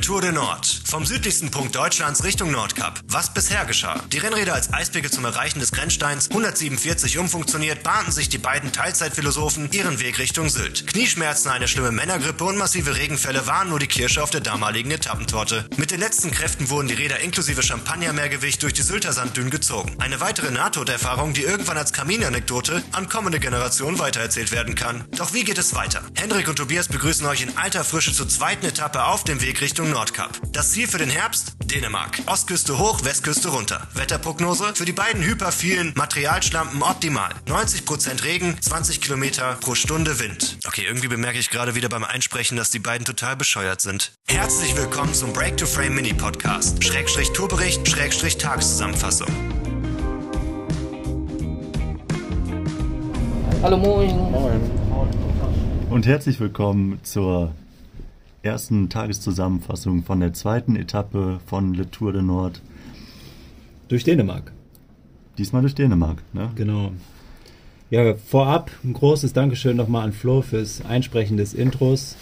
Tour de Nord. Vom südlichsten Punkt Deutschlands Richtung Nordkap. Was bisher geschah? Die Rennräder als Eisberge zum Erreichen des Grenzsteins 147 umfunktioniert, bahnten sich die beiden Teilzeitphilosophen ihren Weg Richtung Sylt. Knieschmerzen, eine schlimme Männergrippe und massive Regenfälle waren nur die Kirsche auf der damaligen Etappentorte. Mit den letzten Kräften wurden die Räder inklusive Champagnermeergewicht durch die Sylter Sanddünen gezogen. Eine weitere Nahtoderfahrung, die irgendwann als Kaminanekdote an kommende Generationen weitererzählt werden kann. Doch wie geht es weiter? Henrik und Tobias begrüßen euch in alter Frische zur zweiten Etappe auf dem Weg Richtung Nordkap. Das Ziel für den Herbst? Dänemark. Ostküste hoch, Westküste runter. Wetterprognose? Für die beiden hyperphilen Materialschlampen optimal. 90% Regen, 20 Kilometer pro Stunde Wind. Okay, irgendwie bemerke ich gerade wieder beim Einsprechen, dass die beiden total bescheuert sind. Herzlich willkommen zum Break to Frame Mini Podcast. Schrägstrich Tourbericht, Schrägstrich Tageszusammenfassung. Hallo Moin. Moin. Und herzlich willkommen zur ersten Tageszusammenfassung von der zweiten Etappe von Le Tour de Nord. Durch Dänemark. Diesmal durch Dänemark, ne? Genau. Ja, vorab ein großes Dankeschön nochmal an Flo fürs Einsprechen des Intros.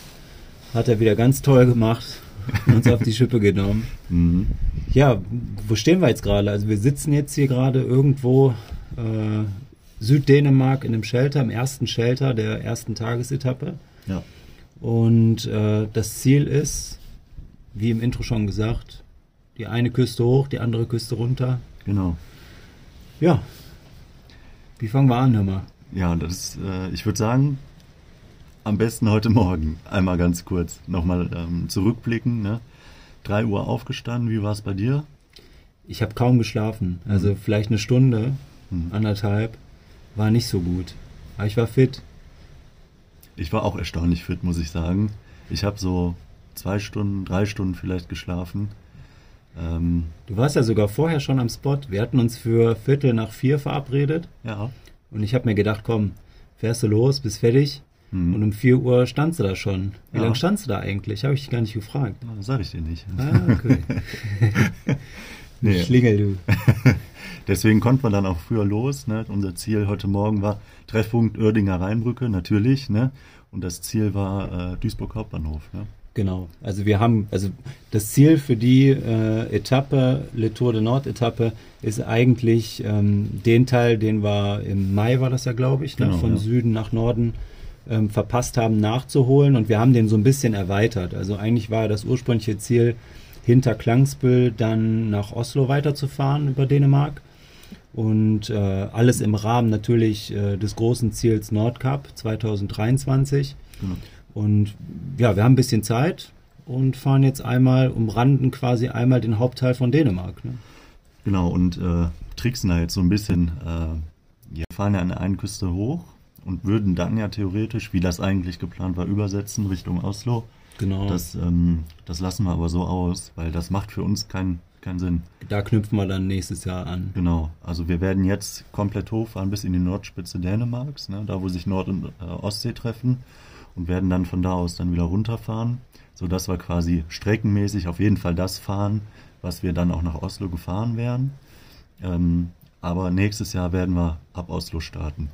Hat er wieder ganz toll gemacht und uns auf die Schippe genommen. Mhm. Ja, wo stehen wir jetzt gerade? Also wir sitzen jetzt hier gerade irgendwo äh, Süddänemark in einem Shelter, im ersten Shelter der ersten Tagesetappe. Ja. Und äh, das Ziel ist, wie im Intro schon gesagt, die eine Küste hoch, die andere Küste runter. Genau. Ja. Wie fangen wir an, hör mal? Ja, das, äh, ich würde sagen, am besten heute Morgen. Einmal ganz kurz nochmal ähm, zurückblicken. Ne? 3 Uhr aufgestanden, wie war es bei dir? Ich habe kaum geschlafen. Also mhm. vielleicht eine Stunde, mhm. anderthalb. War nicht so gut. Aber ich war fit. Ich war auch erstaunlich fit, muss ich sagen. Ich habe so zwei Stunden, drei Stunden vielleicht geschlafen. Ähm, du warst ja sogar vorher schon am Spot. Wir hatten uns für Viertel nach vier verabredet. Ja. Und ich habe mir gedacht, komm, fährst du los, bist fertig. Mhm. Und um 4 Uhr standst du da schon. Wie ja. lange standst du da eigentlich? Habe ich dich gar nicht gefragt. Das sage ich dir nicht. Ah, okay. nee. Schlingel, du. Deswegen konnten wir dann auch früher los. Ne? Unser Ziel heute Morgen war Treffpunkt Oerdinger Rheinbrücke, natürlich. Ne? Und das Ziel war äh, Duisburg Hauptbahnhof. Ne? Genau. Also wir haben, also das Ziel für die äh, Etappe, Le Tour de Nord Etappe, ist eigentlich ähm, den Teil, den wir im Mai war das ja, glaube ich, ne? genau, von ja. Süden nach Norden ähm, verpasst haben, nachzuholen. Und wir haben den so ein bisschen erweitert. Also eigentlich war das ursprüngliche Ziel, hinter Klangsbüll dann nach Oslo weiterzufahren über Dänemark. Und äh, alles im Rahmen natürlich äh, des großen Ziels Nordcup 2023. Genau. Und ja, wir haben ein bisschen Zeit und fahren jetzt einmal, umranden quasi einmal den Hauptteil von Dänemark. Ne? Genau, und äh, tricksen da jetzt so ein bisschen. Äh, ja, fahren ja an der einen Küste hoch und würden dann ja theoretisch, wie das eigentlich geplant war, übersetzen Richtung Oslo. Genau. Das, ähm, das lassen wir aber so aus, weil das macht für uns keinen keinen Sinn. Da knüpfen wir dann nächstes Jahr an. Genau. Also wir werden jetzt komplett hochfahren bis in die Nordspitze Dänemarks, ne, da wo sich Nord- und äh, Ostsee treffen und werden dann von da aus dann wieder runterfahren, sodass wir quasi streckenmäßig auf jeden Fall das fahren, was wir dann auch nach Oslo gefahren wären. Ähm, aber nächstes Jahr werden wir ab Oslo starten.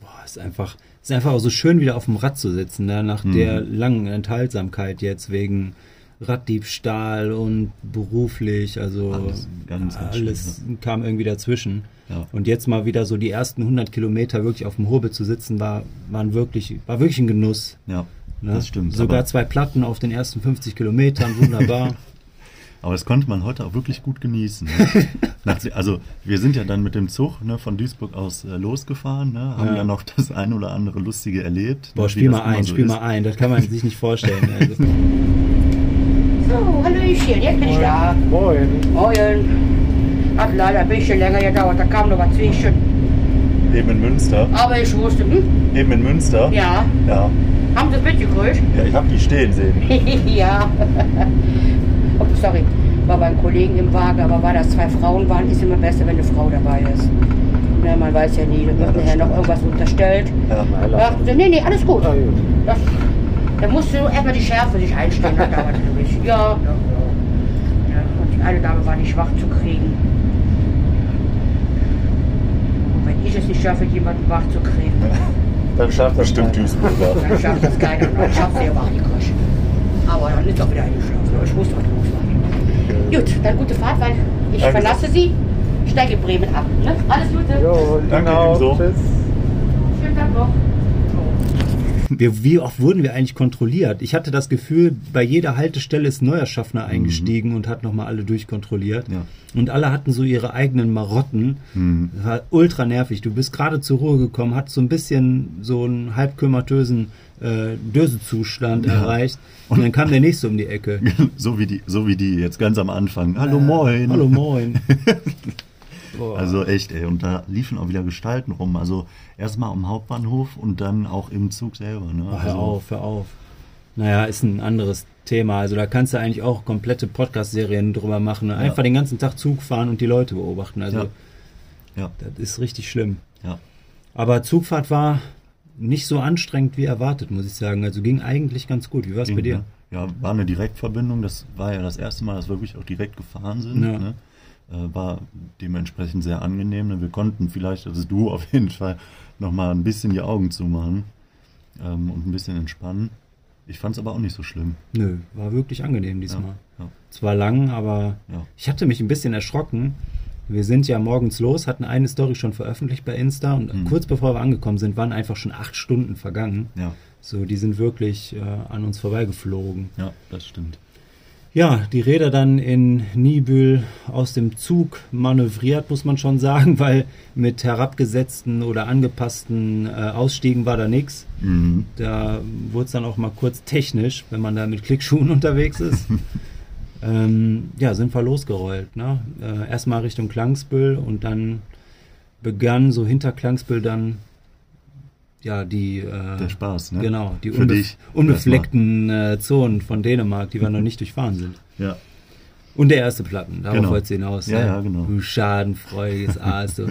Boah, ist einfach, ist einfach auch so schön wieder auf dem Rad zu sitzen, ne? nach mhm. der langen Enthaltsamkeit jetzt wegen Raddiebstahl und beruflich, also alles, alles kam irgendwie dazwischen. Ja. Und jetzt mal wieder so die ersten 100 Kilometer wirklich auf dem Hobel zu sitzen, war, waren wirklich, war wirklich ein Genuss. Ja, ne? das stimmt. Sogar zwei Platten auf den ersten 50 Kilometern, wunderbar. Aber das konnte man heute auch wirklich gut genießen. Ne? also wir sind ja dann mit dem Zug ne, von Duisburg aus äh, losgefahren, ne, haben ja. ja. noch das ein oder andere Lustige erlebt. Boah, ne, spiel mal ein, so spiel ist. mal ein, das kann man sich nicht vorstellen. Also. So, Hallöchen, jetzt bin ich da. Moin. Moin. Hat leider ein bisschen länger gedauert, da kam noch was zwischen. Eben in Münster. Aber ich wusste, hm? Eben in Münster? Ja. Ja. Haben Sie es mitgekriegt? Ja, ich habe die stehen sehen. ja. oh, sorry, war beim Kollegen im Wagen, aber weil das zwei Frauen waren, ist immer besser, wenn eine Frau dabei ist. Ne, man weiß ja nie, da wird ja, nachher noch irgendwas unterstellt. Ja, sie, nee, nee, alles gut. Ja, gut. Das, da musst du erstmal die Schärfe sich einstellen, das dauert natürlich. Ja. ja. Und die eine Dame war nicht schwach zu kriegen. Und wenn ich es nicht schaffe, jemanden wach zu kriegen. Dann schafft das bestimmt Duisburg. Dann schafft das keiner. Dann schafft sie aber auch die Kirche. Aber dann ist auch wieder eingeschlafen. ich muss hoch sein. Gut, dann gute Fahrt, weil ich Danke. verlasse Sie, steige in Bremen ab. Ne? Alles Gute. Jo, Danke, genau. Tschüss. Schönen Tag noch. Wir, wie oft wurden wir eigentlich kontrolliert? Ich hatte das Gefühl, bei jeder Haltestelle ist neuer Schaffner mhm. eingestiegen mhm. und hat nochmal alle durchkontrolliert. Ja. Und alle hatten so ihre eigenen Marotten. Mhm. Das war ultra nervig. Du bist gerade zur Ruhe gekommen, hast so ein bisschen so einen halbkümmertösen äh, Dösezustand ja. erreicht. Und dann kam der nächste um die Ecke. so wie die, so wie die jetzt ganz am Anfang. Hallo äh, moin. Hallo moin. also echt, ey. Und da liefen auch wieder Gestalten rum. Also erstmal am Hauptbahnhof und dann auch im Zug selber. Ne? Oh, hör also, auf, hör auf. Naja, ist ein anderes Thema. Also da kannst du eigentlich auch komplette Podcast-Serien drüber machen. Einfach ja. den ganzen Tag Zug fahren und die Leute beobachten. Also ja. ja. das ist richtig schlimm. Ja. Aber Zugfahrt war nicht so anstrengend wie erwartet, muss ich sagen. Also ging eigentlich ganz gut. Wie war es bei dir? Ja, war eine Direktverbindung. Das war ja das erste Mal, dass wir wirklich auch direkt gefahren sind. Ja. Ne? Äh, war dementsprechend sehr angenehm. Ne? Wir konnten vielleicht, also du auf jeden Fall, nochmal ein bisschen die Augen zumachen ähm, und ein bisschen entspannen. Ich fand es aber auch nicht so schlimm. Nö, war wirklich angenehm diesmal. Ja, ja. Zwar lang, aber ja. ich hatte mich ein bisschen erschrocken, wir sind ja morgens los, hatten eine Story schon veröffentlicht bei Insta und mhm. kurz bevor wir angekommen sind, waren einfach schon acht Stunden vergangen. Ja. So, die sind wirklich äh, an uns vorbeigeflogen. Ja, das stimmt. Ja, die Räder dann in Nibül aus dem Zug manövriert, muss man schon sagen, weil mit herabgesetzten oder angepassten äh, Ausstiegen war da nichts. Mhm. Da wurde es dann auch mal kurz technisch, wenn man da mit Klickschuhen unterwegs ist. ähm, ja, sind wir losgerollt. Ne? Äh, erstmal Richtung Klangsbüll und dann begann so hinter Klangsbüll dann ja die äh, der Spaß, ne? Genau, die unbe unbefleckten äh, Zonen von Dänemark, die wir noch nicht durchfahren sind. Ja. Und der erste Platten, darauf genau. wolltest du hinaus. Ja, ja, ja genau. Du schadenfreudiges Aas. So.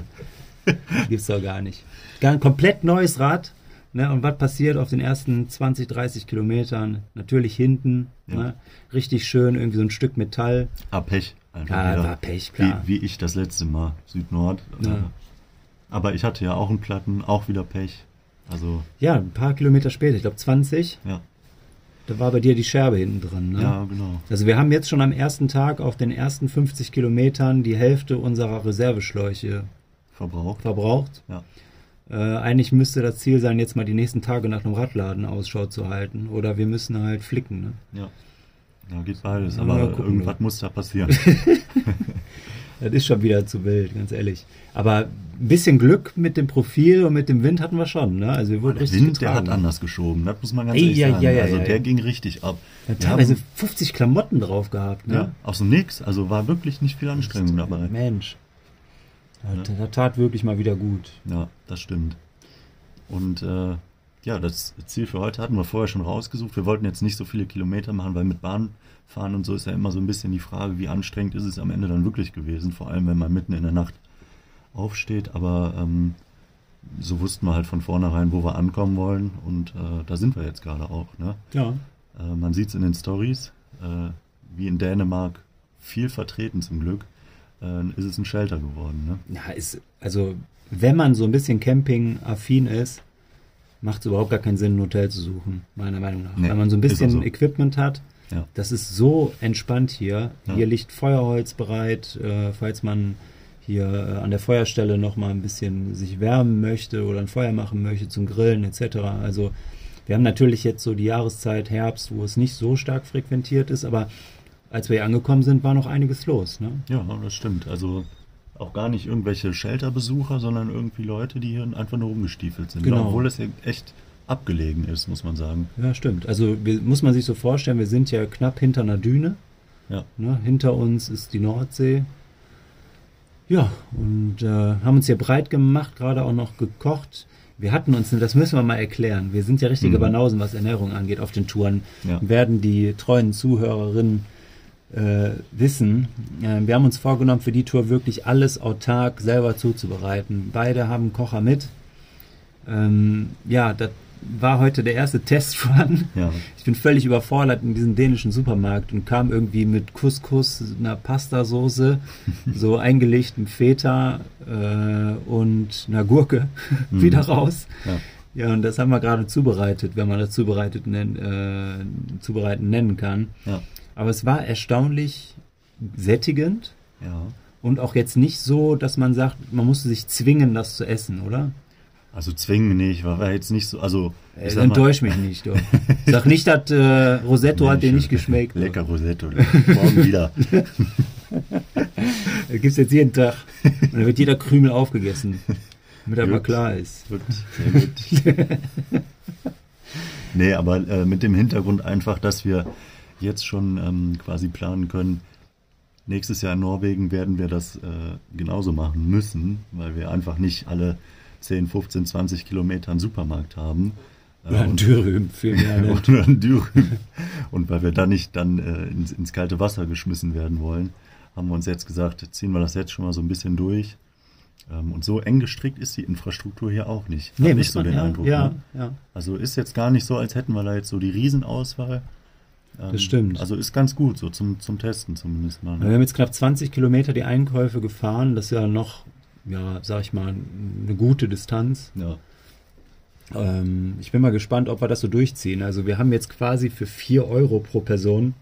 Gibt's doch gar nicht. Gar, komplett neues Rad, Ne, und was passiert auf den ersten 20, 30 Kilometern? Natürlich hinten, ja. ne, richtig schön, irgendwie so ein Stück Metall. Ah, Pech. Einfach ah, war Pech, klar. Wie, wie, ich das letzte Mal, Süd-Nord. Ja. Aber ich hatte ja auch einen Platten, auch wieder Pech. Also ja, ein paar Kilometer später, ich glaube 20. Ja. Da war bei dir die Scherbe hinten drin. Ne? Ja, genau. Also wir haben jetzt schon am ersten Tag auf den ersten 50 Kilometern die Hälfte unserer Reserveschläuche verbraucht. verbraucht. Ja. Äh, eigentlich müsste das Ziel sein, jetzt mal die nächsten Tage nach einem Radladen Ausschau zu halten. Oder wir müssen halt flicken. Ne? Ja. Ja, geht beides, aber ja, irgendwas muss da passieren. das ist schon wieder zu wild, ganz ehrlich. Aber ein bisschen Glück mit dem Profil und mit dem Wind hatten wir schon. Ne? Also wir wurden der Wind, der hat anders geschoben, das muss man ganz ehrlich ja, sagen. Ja, ja, also der ging richtig ab. Ja, teilweise haben, 50 Klamotten drauf gehabt. Ne? Ja, auch so nix. Also war wirklich nicht viel Anstrengung dabei. Mensch. Ja. Das tat wirklich mal wieder gut. Ja, das stimmt. Und äh, ja, das Ziel für heute hatten wir vorher schon rausgesucht. Wir wollten jetzt nicht so viele Kilometer machen, weil mit Bahn fahren und so ist ja immer so ein bisschen die Frage, wie anstrengend ist es am Ende dann wirklich gewesen, vor allem wenn man mitten in der Nacht aufsteht. Aber ähm, so wussten wir halt von vornherein, wo wir ankommen wollen und äh, da sind wir jetzt gerade auch. Ne? Ja. Äh, man sieht es in den Stories, äh, wie in Dänemark viel vertreten zum Glück äh, ist es ein Shelter geworden. Ne? Ja, ist, also wenn man so ein bisschen Camping-affin ist, macht es überhaupt gar keinen Sinn, ein Hotel zu suchen, meiner Meinung nach. Nee, wenn man so ein bisschen so. Equipment hat, ja. das ist so entspannt hier. Ja. Hier liegt Feuerholz bereit, äh, falls man hier äh, an der Feuerstelle noch mal ein bisschen sich wärmen möchte oder ein Feuer machen möchte zum Grillen etc. Also wir haben natürlich jetzt so die Jahreszeit Herbst, wo es nicht so stark frequentiert ist, aber als wir hier angekommen sind, war noch einiges los. Ne? Ja, das stimmt. Also auch gar nicht irgendwelche Shelterbesucher, sondern irgendwie Leute, die hier einfach nur rumgestiefelt sind. Genau. Obwohl es ja echt abgelegen ist, muss man sagen. Ja, stimmt. Also wir, muss man sich so vorstellen, wir sind ja knapp hinter einer Düne. Ja. Ne? Hinter uns ist die Nordsee. Ja, und äh, haben uns hier breit gemacht, gerade auch noch gekocht. Wir hatten uns, das müssen wir mal erklären, wir sind ja richtige mhm. Banausen, was Ernährung angeht auf den Touren. Ja. Werden die treuen Zuhörerinnen äh, wissen, äh, wir haben uns vorgenommen, für die Tour wirklich alles autark selber zuzubereiten. Beide haben Kocher mit. Ähm, ja, das war heute der erste Testrun. Ja. Ich bin völlig überfordert in diesem dänischen Supermarkt und kam irgendwie mit Couscous, einer Pastasoße, so eingelegtem Feta äh, und einer Gurke mhm. wieder raus. Ja. Ja, und das haben wir gerade zubereitet, wenn man das zubereitet nen, äh, zubereiten nennen kann. Ja. Aber es war erstaunlich sättigend. Ja. Und auch jetzt nicht so, dass man sagt, man musste sich zwingen, das zu essen, oder? Also zwingen nicht, war, jetzt nicht so, also. Äh, enttäusch mich nicht, doch. Sag nicht, dass äh, Rosetto Mensch, hat dir nicht geschmeckt. Lecker doch. Rosetto, morgen wieder. das gibt's jetzt jeden Tag. Und dann wird jeder Krümel aufgegessen, damit er mal klar ist. Gut, sehr gut. nee, aber äh, mit dem Hintergrund einfach, dass wir jetzt schon ähm, quasi planen können, nächstes Jahr in Norwegen werden wir das äh, genauso machen müssen, weil wir einfach nicht alle 10, 15, 20 Kilometer einen Supermarkt haben. Oder ein Dürüm, vielmehr. Oder ein Dürüm. Und weil wir dann nicht dann äh, ins, ins, kalte Wasser geschmissen werden wollen, haben wir uns jetzt gesagt, ziehen wir das jetzt schon mal so ein bisschen durch. Ähm, und so eng gestrickt ist die Infrastruktur hier auch nicht. Nee, nicht so man, den ja, Eindruck. Ja, ne? ja. Also ist jetzt gar nicht so, als hätten wir da jetzt so die Riesenauswahl. Ähm, das stimmt. Also ist ganz gut, so zum, zum Testen zumindest mal. Ne? Wir haben jetzt knapp 20 Kilometer die Einkäufe gefahren. Das ist ja noch ja, sag ich mal, eine gute Distanz. Ja. Ähm, ich bin mal gespannt, ob wir das so durchziehen. Also wir haben jetzt quasi für 4 Euro pro Person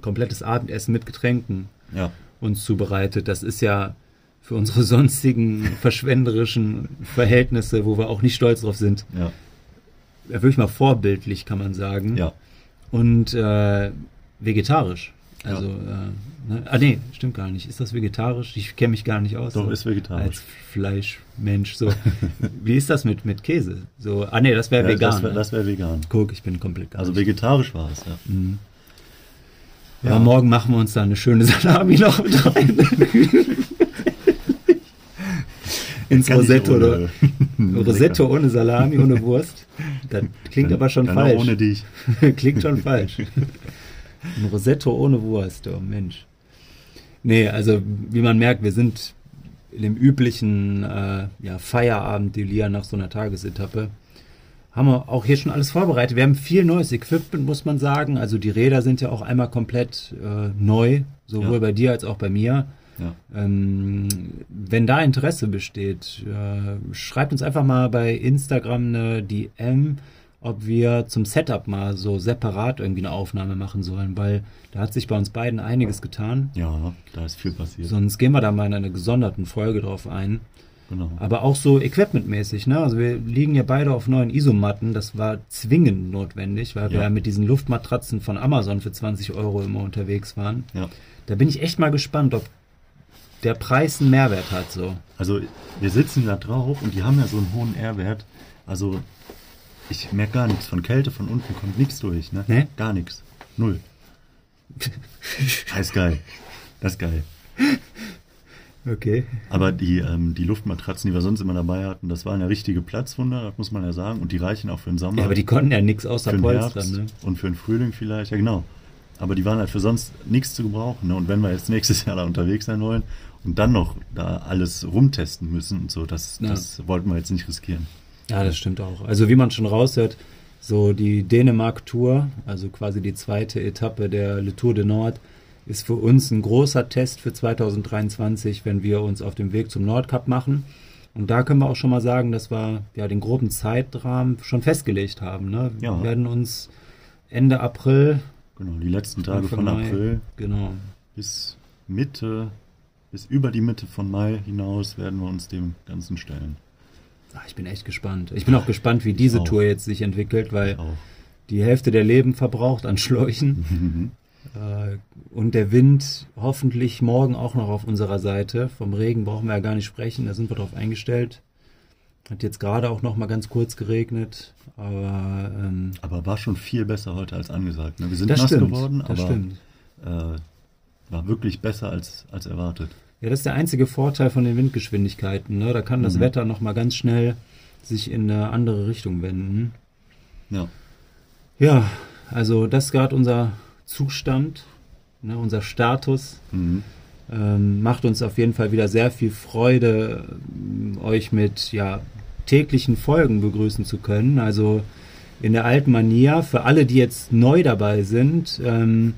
komplettes Abendessen mit Getränken ja. uns zubereitet. Das ist ja für unsere sonstigen verschwenderischen Verhältnisse, wo wir auch nicht stolz drauf sind, ja. wirklich mal vorbildlich, kann man sagen. Ja. Und äh, vegetarisch. Also, ja. äh, ne? ah nee, stimmt gar nicht. Ist das vegetarisch? Ich kenne mich gar nicht aus. Doch, so, ist vegetarisch. Als Fleischmensch. So. Wie ist das mit, mit Käse? So, ah nee, das wäre ja, vegan. Das wäre ne? wär vegan. Guck, ich bin komplett gar Also nicht. vegetarisch war es, ja. Mhm. Ja, ja, morgen machen wir uns da eine schöne Salami noch mit rein. Ins Rosetto oder Rosetto ohne Salami, ohne Wurst. Das klingt dann, aber schon falsch. ohne dich. klingt schon falsch. Ein Rosetto ohne Wurst, oh Mensch. Nee, also wie man merkt, wir sind in dem üblichen äh, ja, Feierabend-Delir nach so einer Tagesetappe. Haben wir auch hier schon alles vorbereitet. Wir haben viel neues Equipment, muss man sagen. Also die Räder sind ja auch einmal komplett äh, neu, sowohl ja. bei dir als auch bei mir. Ja. Ähm, wenn da Interesse besteht, äh, schreibt uns einfach mal bei Instagram eine DM ob wir zum Setup mal so separat irgendwie eine Aufnahme machen sollen, weil da hat sich bei uns beiden einiges getan. Ja, da ist viel passiert. Sonst gehen wir da mal in einer gesonderten Folge drauf ein. Genau. Aber auch so equipmentmäßig, ne? Also wir liegen ja beide auf neuen Isomatten. Das war zwingend notwendig, weil ja. wir ja mit diesen Luftmatratzen von Amazon für 20 Euro immer unterwegs waren. Ja. Da bin ich echt mal gespannt, ob der Preis einen Mehrwert hat. So. Also wir sitzen da drauf und die haben ja so einen hohen R-Wert. Also ich merke gar nichts. Von Kälte von unten kommt nichts durch, ne? Nee? Gar nichts. Null. das ist geil. Das ist geil. Okay. Aber die, ähm, die Luftmatratzen, die wir sonst immer dabei hatten, das waren ja richtige Platzwunder, das muss man ja sagen. Und die reichen auch für den Sommer. Ja, aber die konnten ja nichts außer für Polster. Herbst ne? Und für den Frühling vielleicht, ja genau. Aber die waren halt für sonst nichts zu gebrauchen. Ne? Und wenn wir jetzt nächstes Jahr da unterwegs sein wollen und dann noch da alles rumtesten müssen und so, das, ja. das wollten wir jetzt nicht riskieren. Ja, das stimmt auch. Also wie man schon raushört, so die Dänemark-Tour, also quasi die zweite Etappe der Le Tour de Nord, ist für uns ein großer Test für 2023, wenn wir uns auf dem Weg zum Nordcup machen. Und da können wir auch schon mal sagen, dass wir ja den groben Zeitrahmen schon festgelegt haben. Ne? Ja. Wir werden uns Ende April. Genau, die letzten Tage von Mai, April. Genau. Bis Mitte, bis über die Mitte von Mai hinaus werden wir uns dem Ganzen stellen. Ach, ich bin echt gespannt. Ich bin auch gespannt, wie diese Tour jetzt sich entwickelt, weil die Hälfte der Leben verbraucht an Schläuchen. äh, und der Wind hoffentlich morgen auch noch auf unserer Seite. Vom Regen brauchen wir ja gar nicht sprechen, da sind wir drauf eingestellt. Hat jetzt gerade auch noch mal ganz kurz geregnet, aber ähm, aber war schon viel besser heute als angesagt. Ne? Wir sind nass stimmt, geworden, aber stimmt. Äh, war wirklich besser als als erwartet. Ja, das ist der einzige Vorteil von den Windgeschwindigkeiten. Ne? Da kann das mhm. Wetter noch mal ganz schnell sich in eine andere Richtung wenden. Ja. Ja, also das ist gerade unser Zustand, ne, unser Status. Mhm. Ähm, macht uns auf jeden Fall wieder sehr viel Freude, euch mit ja, täglichen Folgen begrüßen zu können. Also in der alten Manier, für alle, die jetzt neu dabei sind, ähm,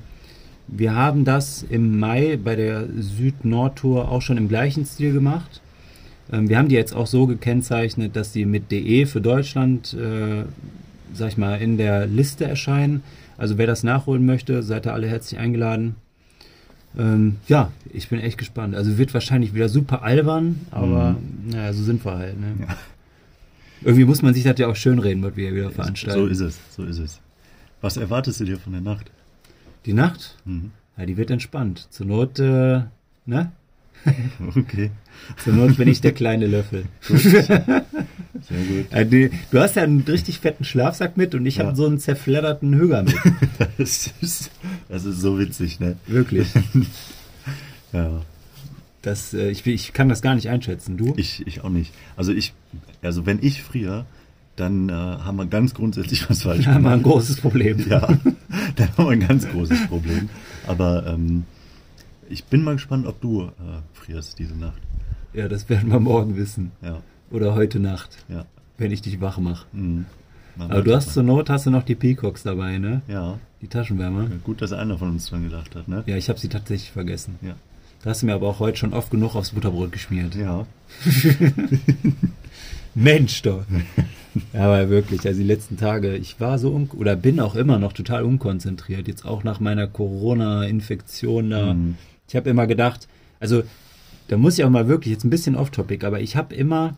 wir haben das im Mai bei der Süd-Nord-Tour auch schon im gleichen Stil gemacht. Ähm, wir haben die jetzt auch so gekennzeichnet, dass sie mit DE für Deutschland, äh, sag ich mal, in der Liste erscheinen. Also wer das nachholen möchte, seid ihr alle herzlich eingeladen. Ähm, ja, ich bin echt gespannt. Also wird wahrscheinlich wieder super albern, aber mhm. naja, so sind wir halt. Ne? Ja. Irgendwie muss man sich das ja auch schön reden, was wir wieder veranstalten. So ist es, so ist es. Was erwartest du dir von der Nacht? Die Nacht? Mhm. Ja, die wird entspannt. Zur Not, äh, ne? Okay. Zur Not bin ich der kleine Löffel. Gut. Sehr gut. Also, du hast ja einen richtig fetten Schlafsack mit und ich ja. habe so einen zerfledderten Hüger mit. Das ist, das ist so witzig, ne? Wirklich. ja. Das, äh, ich, ich kann das gar nicht einschätzen. Du? Ich, ich auch nicht. Also ich, also wenn ich friere, dann äh, haben wir ganz grundsätzlich was falsch gemacht. Dann haben wir ein großes Problem. Ja, dann haben wir ein ganz großes Problem. Aber ähm, ich bin mal gespannt, ob du äh, frierst diese Nacht. Ja, das werden wir morgen wissen. Ja. Oder heute Nacht. Ja. Wenn ich dich wach mache. Mhm. Aber du hast zur Not hast du noch die Peacocks dabei, ne? Ja. Die Taschenwärmer. Ja, gut, dass einer von uns dran gedacht hat, ne? Ja, ich habe sie tatsächlich vergessen. Ja. Da hast du mir aber auch heute schon oft genug aufs Butterbrot geschmiert. Ja. Mensch doch. ja, aber wirklich, also die letzten Tage, ich war so oder bin auch immer noch total unkonzentriert. Jetzt auch nach meiner Corona-Infektion da. Mhm. Ich habe immer gedacht, also da muss ich auch mal wirklich jetzt ein bisschen off-topic, aber ich habe immer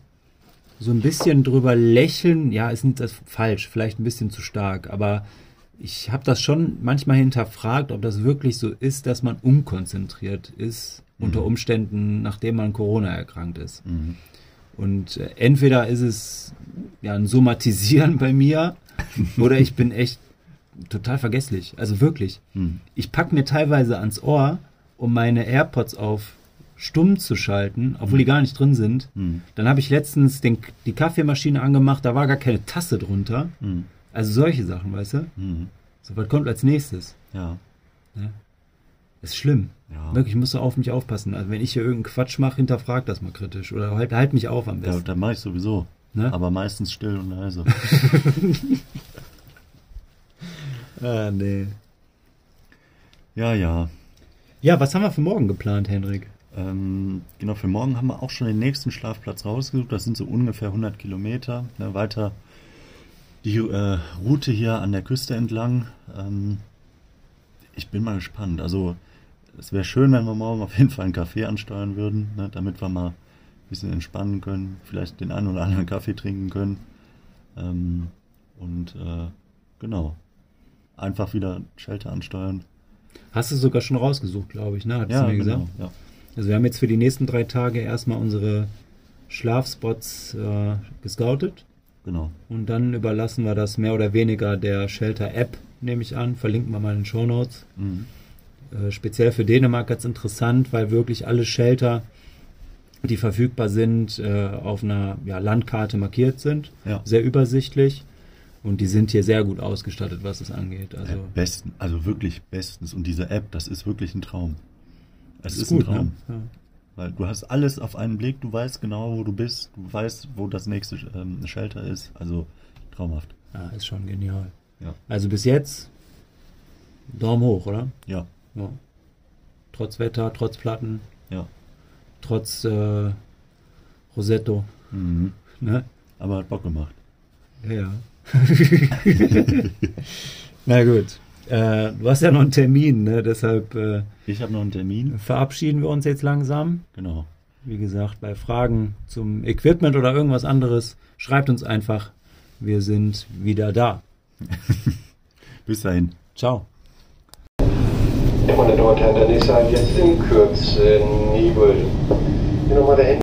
so ein bisschen drüber lächeln. Ja, ist nicht das falsch, vielleicht ein bisschen zu stark, aber ich habe das schon manchmal hinterfragt, ob das wirklich so ist, dass man unkonzentriert ist mhm. unter Umständen, nachdem man Corona erkrankt ist. Mhm. Und äh, entweder ist es ja ein Somatisieren bei mir oder ich bin echt total vergesslich. Also wirklich. Mhm. Ich packe mir teilweise ans Ohr, um meine AirPods auf stumm zu schalten, obwohl die gar nicht drin sind. Mhm. Dann habe ich letztens den, die Kaffeemaschine angemacht, da war gar keine Tasse drunter. Mhm. Also solche Sachen, weißt du? Mhm. So, was kommt als nächstes? Ja. ja. Ist schlimm. Ja. Wirklich, ich muss auf mich aufpassen. Also wenn ich hier irgendeinen Quatsch mache, hinterfrag das mal kritisch. Oder halt, halt mich auf am besten. Ja, dann mache ich sowieso. Ne? Aber meistens still und leise. ah, nee. Ja, ja. Ja, was haben wir für morgen geplant, Henrik? Ähm, genau, für morgen haben wir auch schon den nächsten Schlafplatz rausgesucht. Das sind so ungefähr 100 Kilometer. Ne, weiter die äh, Route hier an der Küste entlang. Ähm, ich bin mal gespannt. Also es wäre schön, wenn wir morgen auf jeden Fall einen Kaffee ansteuern würden, ne, damit wir mal ein bisschen entspannen können, vielleicht den einen oder anderen Kaffee trinken können. Ähm, und äh, genau, einfach wieder Shelter ansteuern. Hast du sogar schon rausgesucht, glaube ich, ne? Hattest ja, du mir genau, gesagt? Ja. Also wir haben jetzt für die nächsten drei Tage erstmal unsere Schlafspots äh, gescoutet. Genau. Und dann überlassen wir das mehr oder weniger der Shelter-App, nehme ich an. Verlinken wir mal in den Show Notes. Mhm. Äh, speziell für Dänemark ganz interessant, weil wirklich alle Shelter, die verfügbar sind, äh, auf einer ja, Landkarte markiert sind. Ja. Sehr übersichtlich. Und die sind hier sehr gut ausgestattet, was es angeht. Also, äh, besten, also wirklich bestens. Und diese App, das ist wirklich ein Traum. Es ist, ist gut, ein Traum. Ne? Ja. Weil du hast alles auf einen Blick, du weißt genau, wo du bist, du weißt, wo das nächste ähm, Shelter ist. Also traumhaft. Ja, ist schon genial. Ja. Also bis jetzt Daumen hoch, oder? Ja. ja. Trotz Wetter, trotz Platten. Ja. Trotz äh, Rosetto. Mhm. Ne? Aber hat Bock gemacht. Ja. Na gut. Äh, du hast ja noch einen Termin, ne? deshalb. Äh, ich habe noch einen Termin. Verabschieden wir uns jetzt langsam. Genau. Wie gesagt, bei Fragen zum Equipment oder irgendwas anderes, schreibt uns einfach. Wir sind wieder da. Bis dahin. Ciao. Meine Damen und Herren, dann ist jetzt in Kürze Nebel. Hier nochmal der